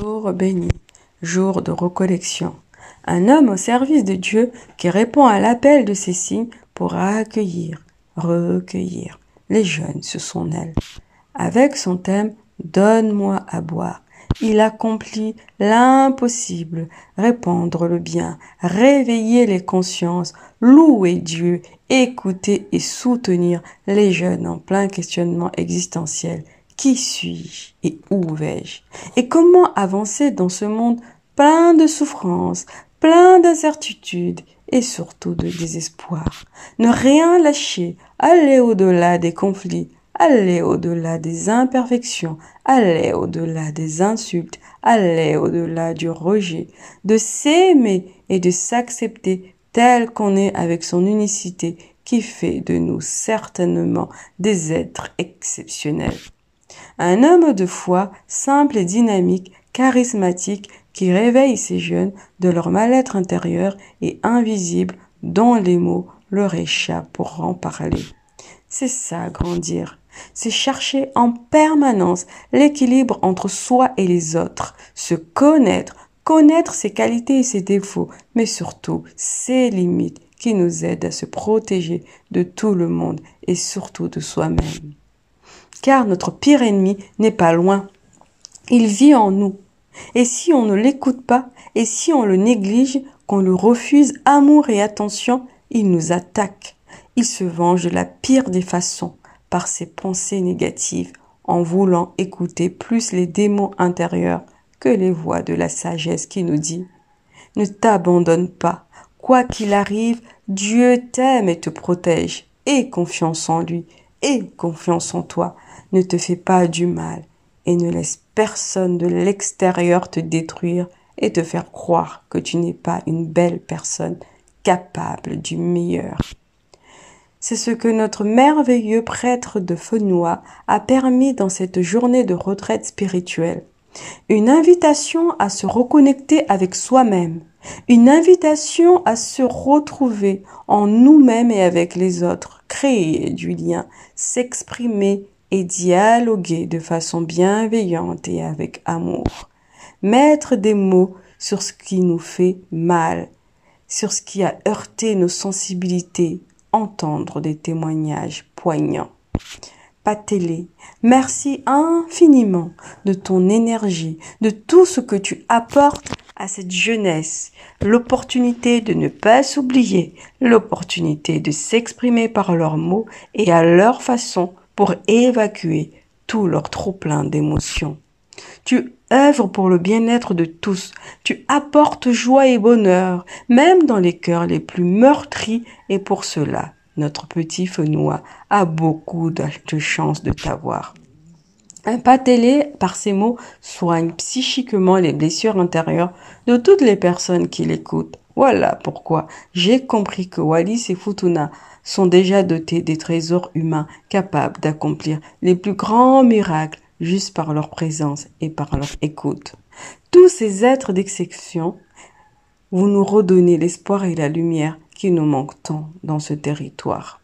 Jour béni, jour de recollection. Un homme au service de Dieu qui répond à l'appel de ses signes pour accueillir, recueillir les jeunes sous son aile. Avec son thème Donne-moi à boire, il accomplit l'impossible, répandre le bien, réveiller les consciences, louer Dieu, écouter et soutenir les jeunes en plein questionnement existentiel qui suis-je et où vais-je Et comment avancer dans ce monde plein de souffrances, plein d'incertitudes et surtout de désespoir Ne rien lâcher, aller au-delà des conflits, aller au-delà des imperfections, aller au-delà des insultes, aller au-delà du rejet, de s'aimer et de s'accepter tel qu'on est avec son unicité qui fait de nous certainement des êtres exceptionnels. Un homme de foi, simple et dynamique, charismatique, qui réveille ces jeunes de leur mal-être intérieur et invisible dont les mots leur échappent pour en parler. C'est ça, grandir. C'est chercher en permanence l'équilibre entre soi et les autres, se connaître, connaître ses qualités et ses défauts, mais surtout ses limites qui nous aident à se protéger de tout le monde et surtout de soi-même car notre pire ennemi n'est pas loin. Il vit en nous. Et si on ne l'écoute pas, et si on le néglige, qu'on le refuse amour et attention, il nous attaque. Il se venge de la pire des façons, par ses pensées négatives, en voulant écouter plus les démons intérieurs que les voix de la sagesse qui nous dit Ne t'abandonne pas, quoi qu'il arrive, Dieu t'aime et te protège. Aie confiance en lui, aie confiance en toi ne te fais pas du mal et ne laisse personne de l'extérieur te détruire et te faire croire que tu n'es pas une belle personne capable du meilleur. C'est ce que notre merveilleux prêtre de Fenois a permis dans cette journée de retraite spirituelle. Une invitation à se reconnecter avec soi-même, une invitation à se retrouver en nous-mêmes et avec les autres, créer du lien, s'exprimer et dialoguer de façon bienveillante et avec amour. Mettre des mots sur ce qui nous fait mal, sur ce qui a heurté nos sensibilités, entendre des témoignages poignants. Patelé, merci infiniment de ton énergie, de tout ce que tu apportes à cette jeunesse, l'opportunité de ne pas s'oublier, l'opportunité de s'exprimer par leurs mots et à leur façon pour évacuer tout leur trop-plein d'émotions. Tu œuvres pour le bien-être de tous, tu apportes joie et bonheur, même dans les cœurs les plus meurtris, et pour cela, notre petit Fenois a beaucoup de chance de t'avoir. Un patelé, par ces mots, soigne psychiquement les blessures intérieures de toutes les personnes qui l'écoutent. Voilà pourquoi j'ai compris que Wallis et Futuna sont déjà dotés des trésors humains capables d'accomplir les plus grands miracles juste par leur présence et par leur écoute. Tous ces êtres d'exception, vous nous redonnez l'espoir et la lumière qui nous manquent tant dans ce territoire.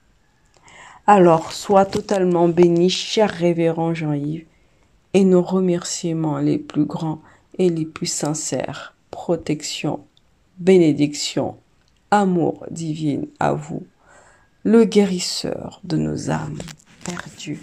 Alors, sois totalement béni, cher révérend Jean-Yves, et nos remerciements les plus grands et les plus sincères. Protection, bénédiction, amour divin à vous le guérisseur de nos âmes perdues.